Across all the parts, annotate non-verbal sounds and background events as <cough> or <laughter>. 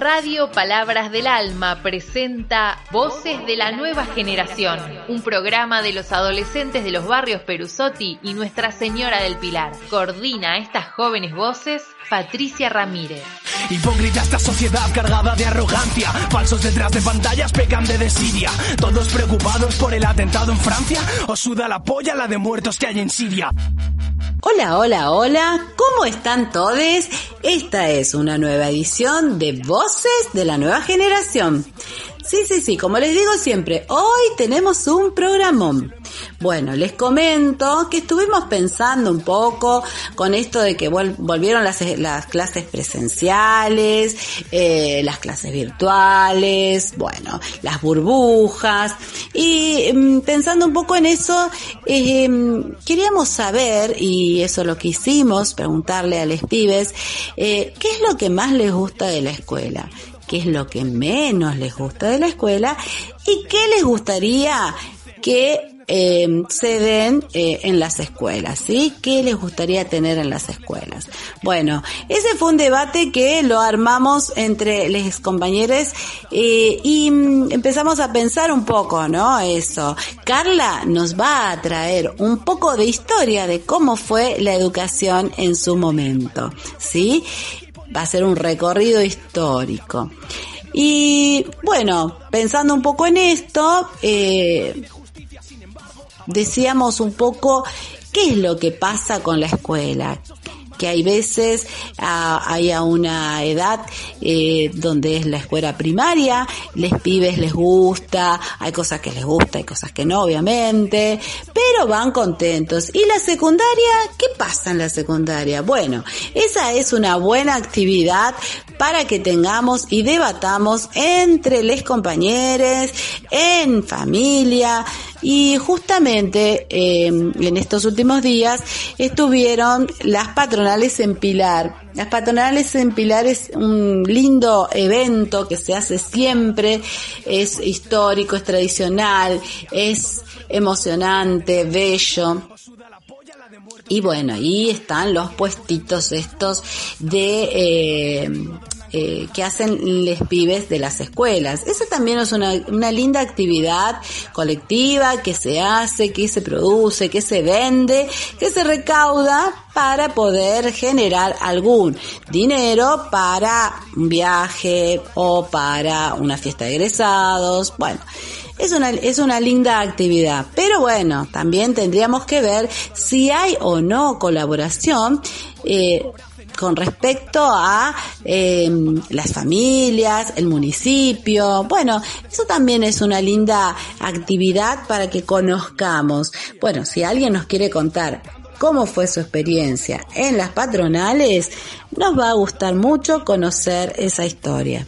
Radio Palabras del Alma presenta Voces de la Nueva Generación, un programa de los adolescentes de los barrios Perusotti y Nuestra Señora del Pilar. Coordina estas jóvenes voces Patricia Ramírez. Hipócrita esta sociedad cargada de arrogancia. Falsos detrás de pantallas pecan de desidia. Todos preocupados por el atentado en Francia. ¿O suda la polla la de muertos que hay en Siria? Hola, hola, hola. ¿Cómo están todos? Esta es una nueva edición de Voces de la Nueva Generación. Sí, sí, sí, como les digo siempre, hoy tenemos un programón. Bueno, les comento que estuvimos pensando un poco con esto de que volvieron las, clases presenciales, eh, las clases virtuales, bueno, las burbujas, y mm, pensando un poco en eso, eh, queríamos saber, y eso es lo que hicimos, preguntarle a los pibes, eh, ¿qué es lo que más les gusta de la escuela? Qué es lo que menos les gusta de la escuela y qué les gustaría que eh, se den eh, en las escuelas, ¿sí? ¿Qué les gustaría tener en las escuelas? Bueno, ese fue un debate que lo armamos entre los compañeros eh, y mm, empezamos a pensar un poco, ¿no? Eso. Carla nos va a traer un poco de historia de cómo fue la educación en su momento, ¿sí? Va a ser un recorrido histórico. Y bueno, pensando un poco en esto, eh, decíamos un poco qué es lo que pasa con la escuela, que hay veces ah, hay a una edad eh, donde es la escuela primaria, les pibes les gusta, hay cosas que les gusta, hay cosas que no, obviamente, pero van contentos. ¿Y la secundaria? ¿Qué pasa en la secundaria? Bueno, esa es una buena actividad para que tengamos y debatamos entre les compañeros, en familia, y justamente em, en estos últimos días estuvieron las patronales en Pilar. Las patronales en Pilar es un lindo evento que se hace siempre, es histórico, es tradicional, es emocionante, bello. Y bueno, ahí están los puestitos estos de eh, eh, que hacen les pibes de las escuelas. Eso también es una, una linda actividad colectiva que se hace, que se produce, que se vende, que se recauda para poder generar algún dinero para un viaje o para una fiesta de egresados. Bueno, es una, es una linda actividad. Pero bueno, también tendríamos que ver si hay o no colaboración eh, con respecto a em, las familias, el municipio. Bueno, eso también es una linda actividad para que conozcamos. Bueno, si alguien nos quiere contar cómo fue su experiencia en las patronales, nos va a gustar mucho conocer esa historia.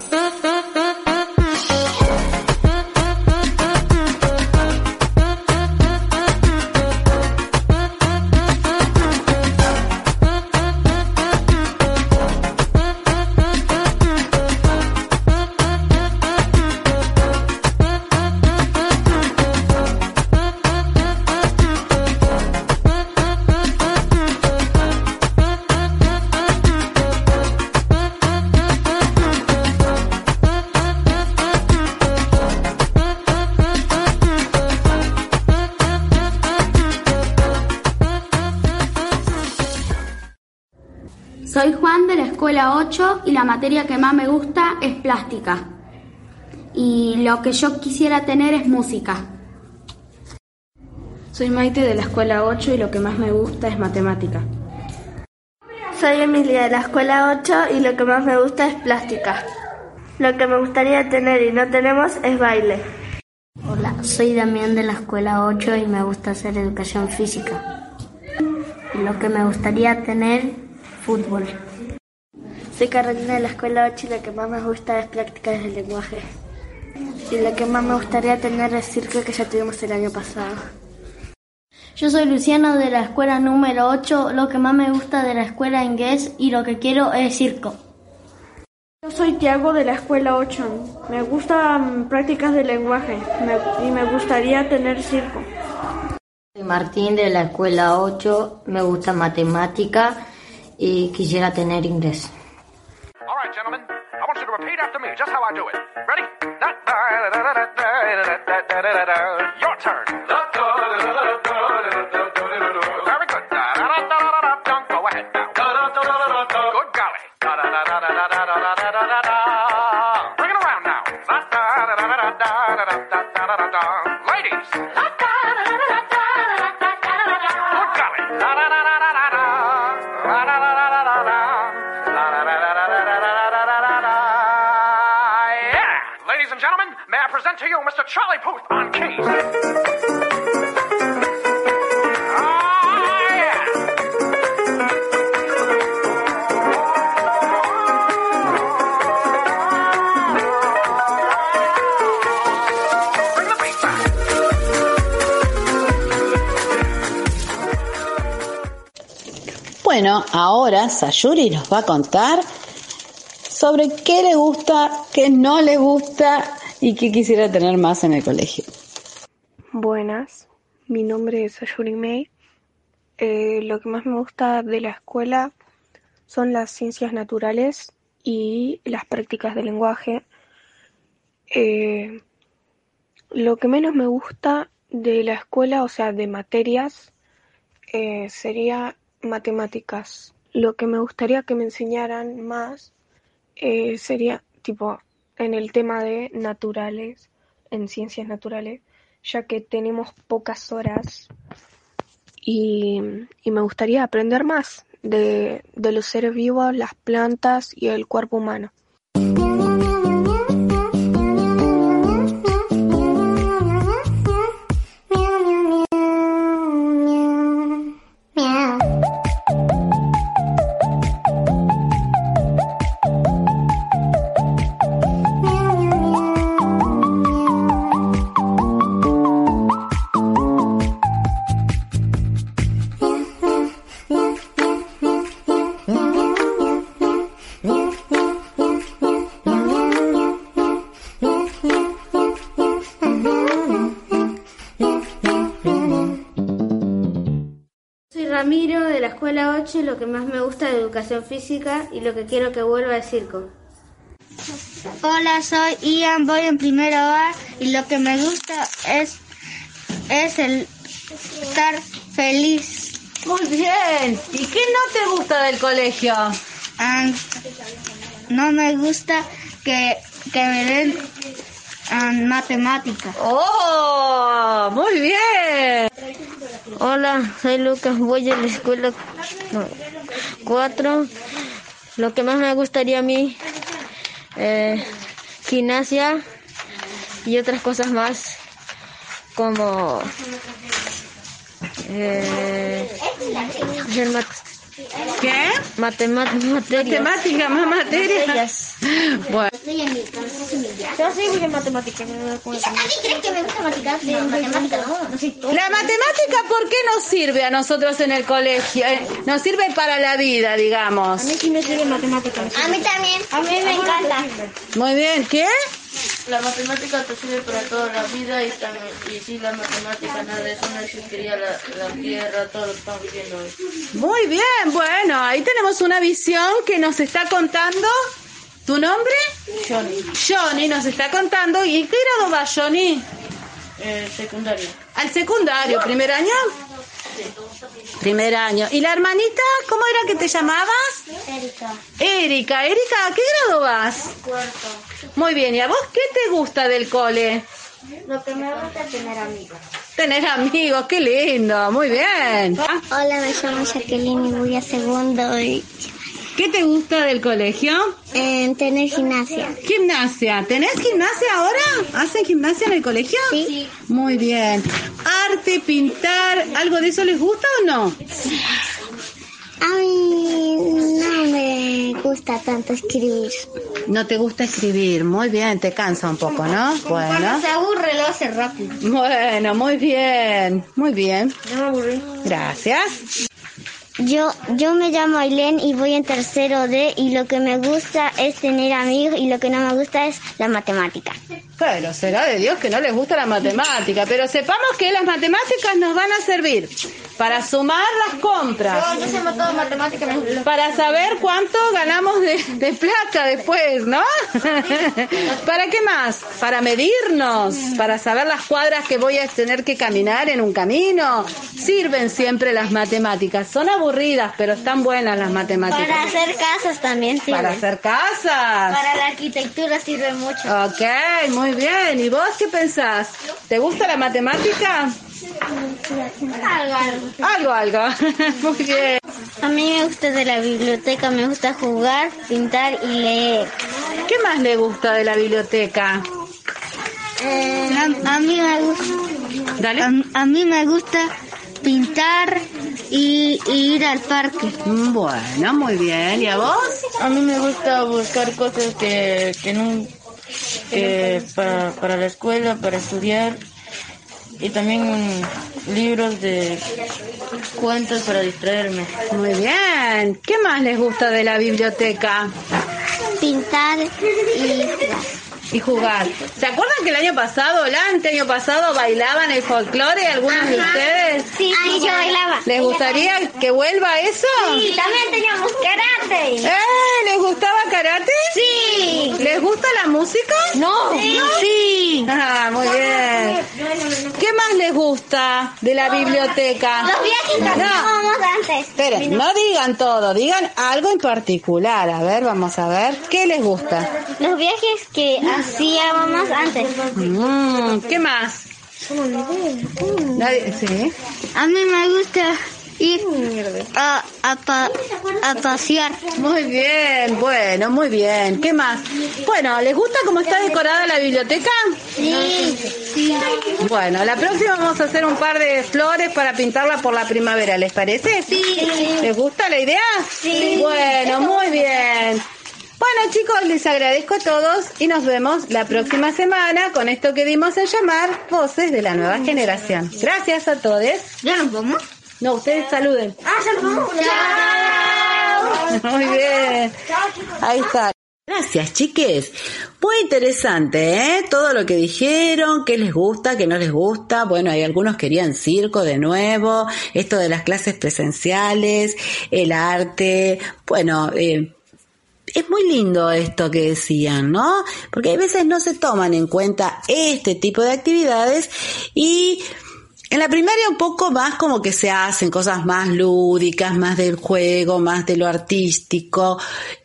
Soy Juan de la escuela 8 y la materia que más me gusta es plástica. Y lo que yo quisiera tener es música. Soy Maite de la escuela 8 y lo que más me gusta es matemática. Soy Emilia de la escuela 8 y lo que más me gusta es plástica. Lo que me gustaría tener y no tenemos es baile. Hola, soy Damián de la escuela 8 y me gusta hacer educación física. Lo que me gustaría tener fútbol. Soy Carolina de la escuela 8 y lo que más me gusta es prácticas del lenguaje. Y lo que más me gustaría tener es circo que ya tuvimos el año pasado. Yo soy Luciano de la escuela número 8. Lo que más me gusta de la escuela inglés y lo que quiero es circo. Yo soy Tiago de la escuela 8. Me gustan prácticas de lenguaje y me gustaría tener circo. Soy Martín de la escuela 8. Me gusta matemática y quisiera tener inglés. All Ladies and gentlemen, may I present to you Mr. Charlie Puth on keys. Bring the beat back. Bueno, ahora Sayuri nos va a contar sobre qué le gusta, qué no le gusta y qué quisiera tener más en el colegio. Buenas, mi nombre es Ayuri May. Eh, lo que más me gusta de la escuela son las ciencias naturales y las prácticas de lenguaje. Eh, lo que menos me gusta de la escuela, o sea, de materias, eh, sería matemáticas. Lo que me gustaría que me enseñaran más eh, sería tipo en el tema de naturales, en ciencias naturales, ya que tenemos pocas horas y, y me gustaría aprender más de, de los seres vivos, las plantas y el cuerpo humano. Escuela 8 y lo que más me gusta es educación física y lo que quiero que vuelva es circo. Hola, soy Ian, voy en primero A y lo que me gusta es, es el estar feliz. Muy bien. ¿Y qué no te gusta del colegio? Ah, no me gusta que, que me den ah, matemáticas. ¡Oh! Muy bien. Hola, soy Lucas, voy a la escuela 4. Lo que más me gustaría a mí, eh, gimnasia y otras cosas más, como eh, ¿Qué? materias. Matemática, más materias. Bueno. Yo sí voy en matemáticas. ¿Crees que me gusta matemáticas? no, no sé La matemática, ¿por qué nos sirve a nosotros en el colegio? Eh, Nos sirve para la vida, digamos. A mí sí me sirve matemáticas. A mí también, a mí me encanta. Muy bien, ¿qué? La matemática te sirve para toda la vida y, también, y sin la matemática nada de eso no existiría la, la tierra, todo lo que estamos viviendo hoy. Muy bien, bueno, ahí tenemos una visión que nos está contando. ¿Tu nombre? Johnny, Johnny nos está contando. ¿Y en qué grado va Johnny? eh, secundaria. ¿Al secundario? ¿Primer año? Primer año. ¿Y la hermanita? ¿Cómo era que te llamabas? Erika. Erika. Erika, ¿a qué grado vas? Cuarto. Muy bien. ¿Y a vos qué te gusta del cole? Lo que me gusta es tener amigos. Tener amigos, qué lindo. Muy bien. Hola, me llamo Jacqueline y voy a segundo y ¿Qué te gusta del colegio? en tener gimnasia. Gimnasia. ¿Tenés gimnasia ahora? ¿Hacen gimnasia en el colegio? Sí. Muy bien. Arte, pintar, ¿algo de eso les gusta o no? A mí no me gusta tanto escribir. No te gusta escribir. Muy bien, te cansa un poco, ¿no? Bueno. se aburre lo hace rápido. Bueno, muy bien. Muy bien. No me aburrí. Gracias. Yo, yo me llamo Ailén y voy en tercero D y lo que me gusta es tener amigos y lo que no me gusta es la matemática. Pero será de Dios que no les gusta la matemática, pero sepamos que las matemáticas nos van a servir Para sumar las compras. Yo, yo sé todo matemática. Me... Para saber cuánto ganamos de, de plata después, ¿no? ¿Para qué más? Para medirnos, para saber las cuadras que voy a tener que caminar en un camino. Sirven siempre las matemáticas. Son aburridas, pero están buenas las matemáticas. Para hacer casas también sirve. Para hacer casas. Para la arquitectura sirve mucho. Ok, muy bien. ¿Y vos qué pensás? ¿Te gusta la matemática? Algo, algo. Algo, algo. <laughs> Muy bien. A mí me gusta de la biblioteca, me gusta jugar, pintar y leer. ¿Qué más le gusta de la biblioteca? Eh, a, a, mí me gusta. Dale. A, a, mí me gusta pintar y, y, ir al parque. Bueno, muy bien. ¿Y a vos? A mí me gusta buscar cosas que, que no, que para, para la escuela, para estudiar y también libros de cuentos para distraerme. Muy bien. ¿Qué más les gusta de la biblioteca? Pintar y y jugar. ¿Se acuerdan que el año pasado, el año pasado, bailaban el folclore algunos de ustedes? Sí, sí, yo bailaba. ¿Les gustaría que vuelva eso? Sí, también teníamos karate. ¿Eh? ¿Les gustaba karate? Sí. ¿Les gusta la música? No. Sí. sí. Ah, muy bien. ¿Qué más les gusta de la biblioteca? Los viajes que hacíamos antes. Esperen, no digan todo, digan algo en particular. A ver, vamos a ver. ¿Qué les gusta? Los viajes que hacíamos antes. Mm, ¿Qué más? Nadie, ¿sí? A mí me gusta ir a, a, pa, a, pasear. Muy bien, bueno, muy bien. ¿Qué más? Bueno, ¿les gusta cómo está decorada la biblioteca? Sí, sí. Bueno, la próxima vamos a hacer un par de flores para pintarla por la primavera, ¿les parece? Sí. ¿Les gusta la idea? Sí. Bueno, muy bien. Bueno chicos, les agradezco a todos y nos vemos la próxima semana con esto que dimos en llamar Voces de la Nueva Generación. Gracias a todos. ¿Ya nos vamos? No, ustedes saluden. Ah, saludamos. Muy bien. Ahí está. Gracias, chiques. Muy interesante, ¿eh? Todo lo que dijeron, qué les gusta, qué no les gusta. Bueno, hay algunos querían circo de nuevo, esto de las clases presenciales, el arte. Bueno, eh, es muy lindo esto que decían, ¿no? Porque a veces no se toman en cuenta este tipo de actividades y en la primaria un poco más como que se hacen cosas más lúdicas, más del juego, más de lo artístico,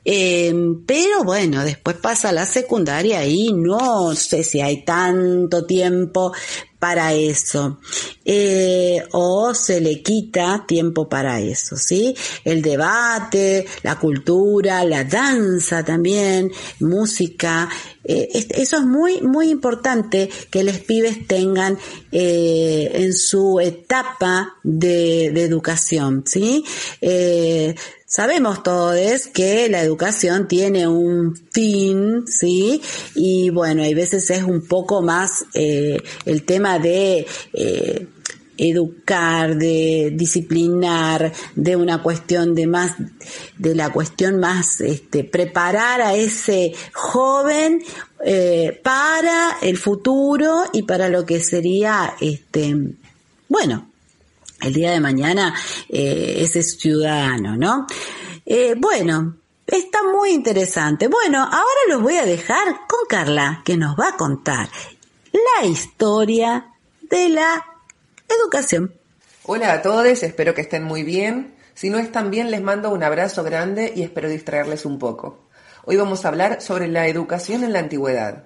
eh, pero bueno, después pasa la secundaria y no sé si hay tanto tiempo para eso eh, o se le quita tiempo para eso, ¿sí? El debate, la cultura, la danza también, música, eh, eso es muy, muy importante que los pibes tengan eh, en su etapa de, de educación, ¿sí? Sabemos todos que la educación tiene un fin, ¿sí? Y bueno, hay veces es un poco más eh, el tema de eh, educar, de disciplinar, de una cuestión de más, de la cuestión más, este, preparar a ese joven eh, para el futuro y para lo que sería, este, bueno, el día de mañana eh, ese ciudadano, ¿no? Eh, bueno, está muy interesante. Bueno, ahora los voy a dejar con Carla, que nos va a contar la historia de la educación. Hola a todos, espero que estén muy bien. Si no están bien, les mando un abrazo grande y espero distraerles un poco. Hoy vamos a hablar sobre la educación en la antigüedad.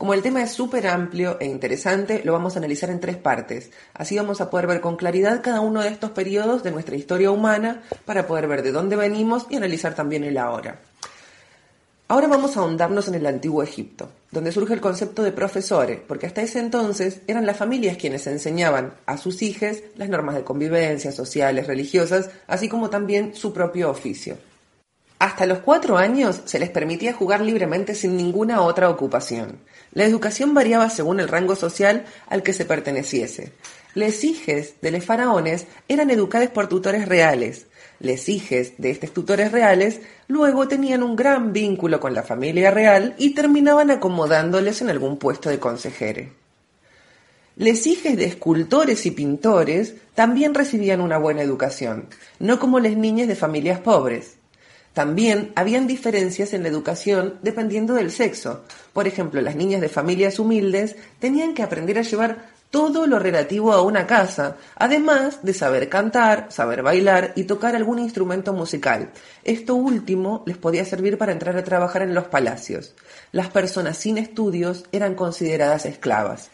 Como el tema es súper amplio e interesante, lo vamos a analizar en tres partes. Así vamos a poder ver con claridad cada uno de estos periodos de nuestra historia humana para poder ver de dónde venimos y analizar también el ahora. Ahora vamos a ahondarnos en el antiguo Egipto, donde surge el concepto de profesores, porque hasta ese entonces eran las familias quienes enseñaban a sus hijos las normas de convivencia, sociales, religiosas, así como también su propio oficio. Hasta los cuatro años se les permitía jugar libremente sin ninguna otra ocupación. La educación variaba según el rango social al que se perteneciese. Les hijes de los faraones eran educados por tutores reales. Les hijes de estos tutores reales luego tenían un gran vínculo con la familia real y terminaban acomodándoles en algún puesto de consejere. Les hijas de escultores y pintores también recibían una buena educación, no como las niñas de familias pobres. También habían diferencias en la educación dependiendo del sexo. Por ejemplo, las niñas de familias humildes tenían que aprender a llevar todo lo relativo a una casa, además de saber cantar, saber bailar y tocar algún instrumento musical. Esto último les podía servir para entrar a trabajar en los palacios. Las personas sin estudios eran consideradas esclavas.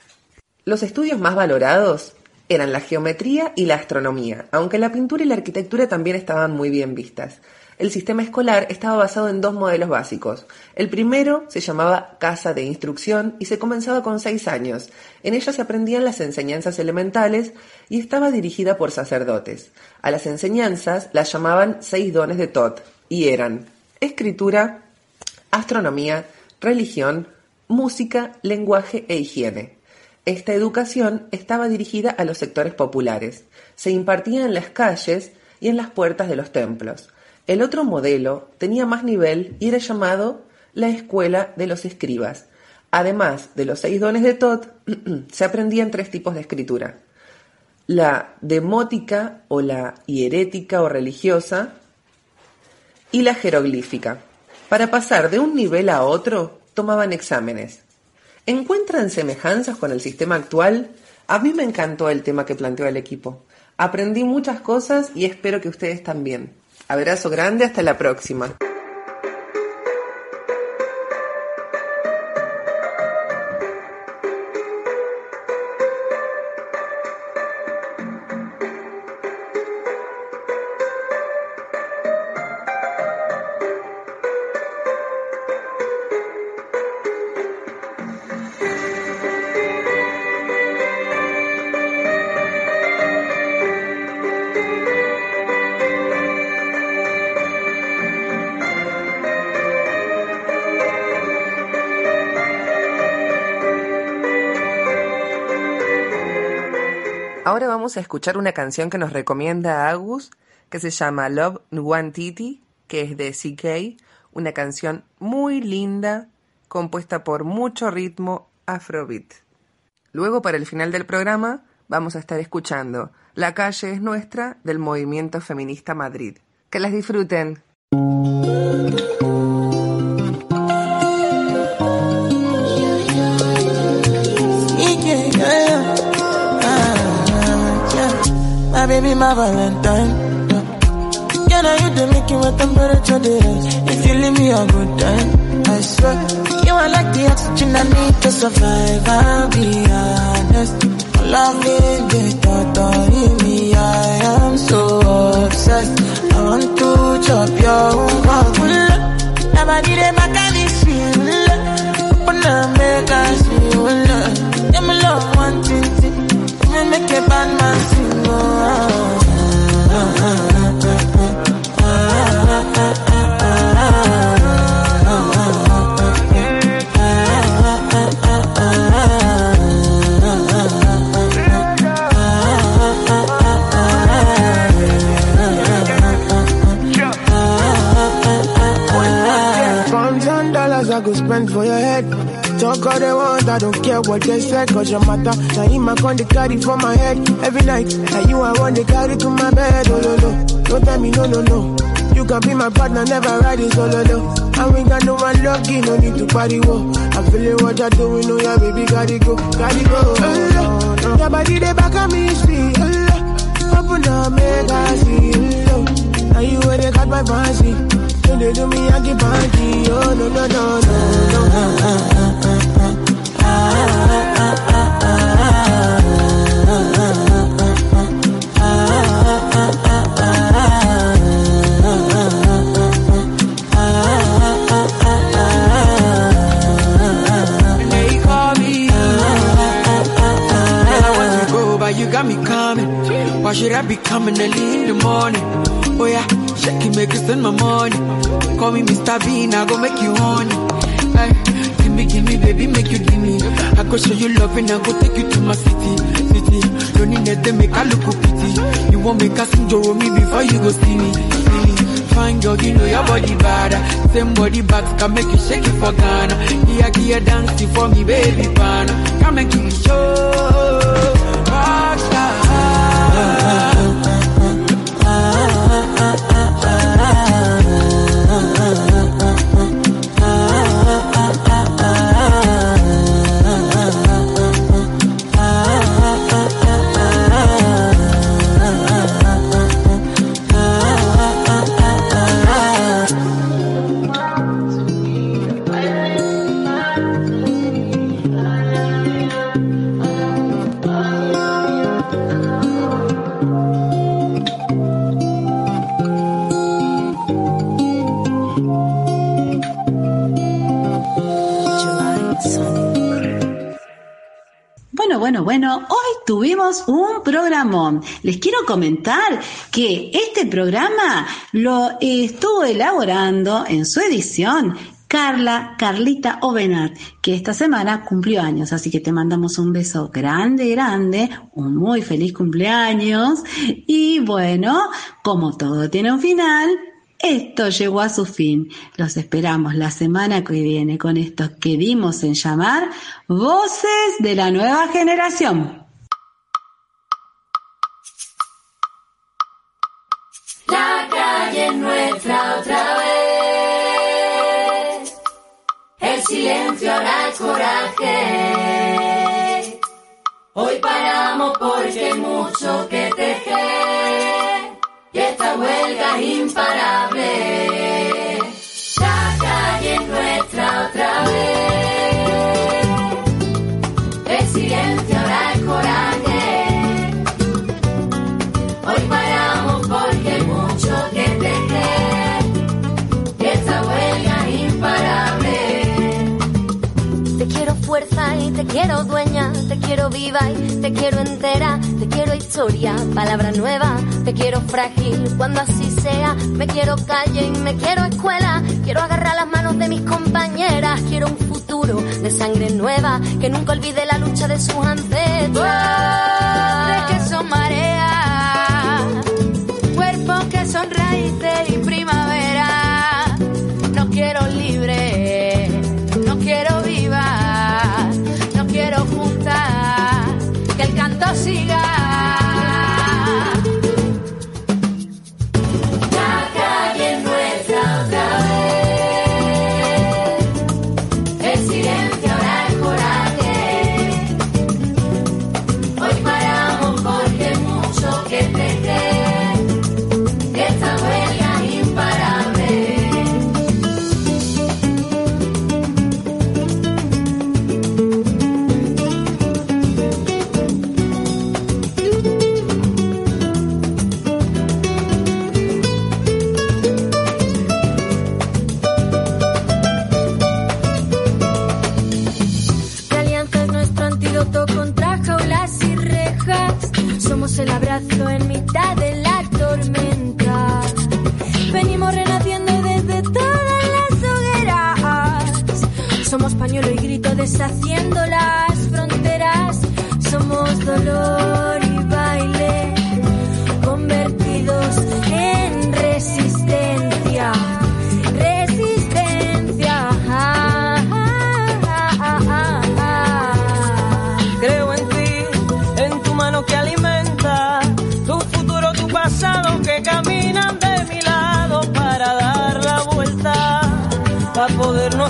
Los estudios más valorados eran la geometría y la astronomía, aunque la pintura y la arquitectura también estaban muy bien vistas el sistema escolar estaba basado en dos modelos básicos. El primero se llamaba Casa de Instrucción y se comenzaba con seis años. En ella se aprendían las enseñanzas elementales y estaba dirigida por sacerdotes. A las enseñanzas las llamaban seis dones de Tot y eran escritura, astronomía, religión, música, lenguaje e higiene. Esta educación estaba dirigida a los sectores populares. Se impartía en las calles y en las puertas de los templos. El otro modelo tenía más nivel y era llamado la Escuela de los Escribas. Además de los seis dones de Tot, <clears throat> se aprendían tres tipos de escritura. La demótica o la hierética o religiosa y la jeroglífica. Para pasar de un nivel a otro, tomaban exámenes. ¿Encuentran semejanzas con el sistema actual? A mí me encantó el tema que planteó el equipo. Aprendí muchas cosas y espero que ustedes también. Abrazo grande, hasta la próxima. Ahora vamos a escuchar una canción que nos recomienda Agus, que se llama Love Titi, que es de CK, una canción muy linda, compuesta por mucho ritmo afrobeat. Luego, para el final del programa, vamos a estar escuchando La calle es nuestra del Movimiento Feminista Madrid. Que las disfruten. Baby, my Valentine. Yeah, now you do make my temperature rise. If you leave me a good time, I swear. You are like the oxygen I need to survive. I'll be honest. Love me, totally me. I am so obsessed. I want to chop your own Never did a mechanism. Open up, make us feel love. My love, one thing. Make a bad man sing. I go spend for your head. Talk all they want, I don't care what they say, cause your matter. Now in my con, they carry for my head every night. Now you I want, they carry to my bed, oh no no. Don't tell me no no no. You can be my partner, never ride it solo oh, no. And we got no one lucky, no need to party, whoa. I feel it, what you're doing, oh yeah, baby, gotta go, gotta go. Oh, no, no. Your body, they back on me, speed, oh, Open up, make I see, oh, no. Now you where they got my fancy. When they do me, I get panty. Oh, no, no, no, no, no. They spend my money. Call me Mr. Bean, I go make you honey. Ay, give me, give me, baby, make you give me. I go show you love and I go take you to my city, city. Don't need to make I look pity. You want me casting Joro me before you go see me, see me. fine, girl, you know your body bad. Same body back can make you shake it for Ghana. Here, here, dance it for me, baby, pan. Come and give me show. Rockstar. Un programón. Les quiero comentar que este programa lo estuvo elaborando en su edición Carla, Carlita Ovenat, que esta semana cumplió años, así que te mandamos un beso grande, grande, un muy feliz cumpleaños y bueno, como todo tiene un final, esto llegó a su fin. Los esperamos la semana que viene con esto que dimos en llamar Voces de la Nueva Generación. La calle es nuestra otra vez. El silencio hará el coraje. Hoy paramos porque hay mucho que tejer. Y esta huelga es imparable. La calle es nuestra otra vez. Quiero dueña, te quiero viva y te quiero entera, te quiero historia, palabra nueva, te quiero frágil cuando así sea, me quiero calle y me quiero escuela, quiero agarrar las manos de mis compañeras, quiero un futuro de sangre nueva, que nunca olvide la lucha de sus ancestros.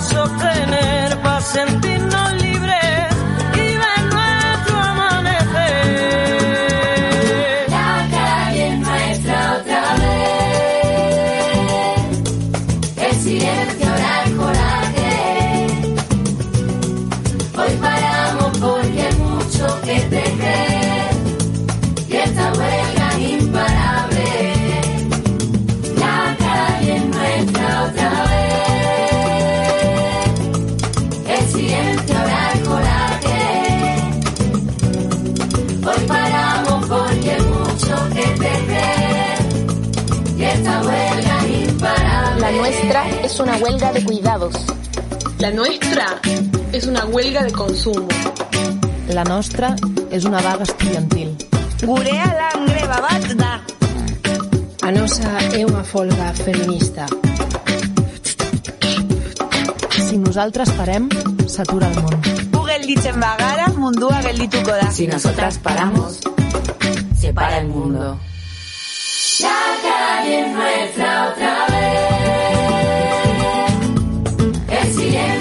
Sostener, para sentirnos libres y ver nuestro amanecer. La calle es nuestra otra vez. El silencio hará es una huelga de cuidados. La nuestra és una huelga de consumo. La nostra és una vaga estudiantil. Gurea langre bat da. A nosa é unha folga feminista. Si nosaltres parem, s'atura el món. Gu gelditzen bagara, mundua geldituko da. Si nosotras paramos, se para el mundo. La calle es nuestra otra vez. Yeah.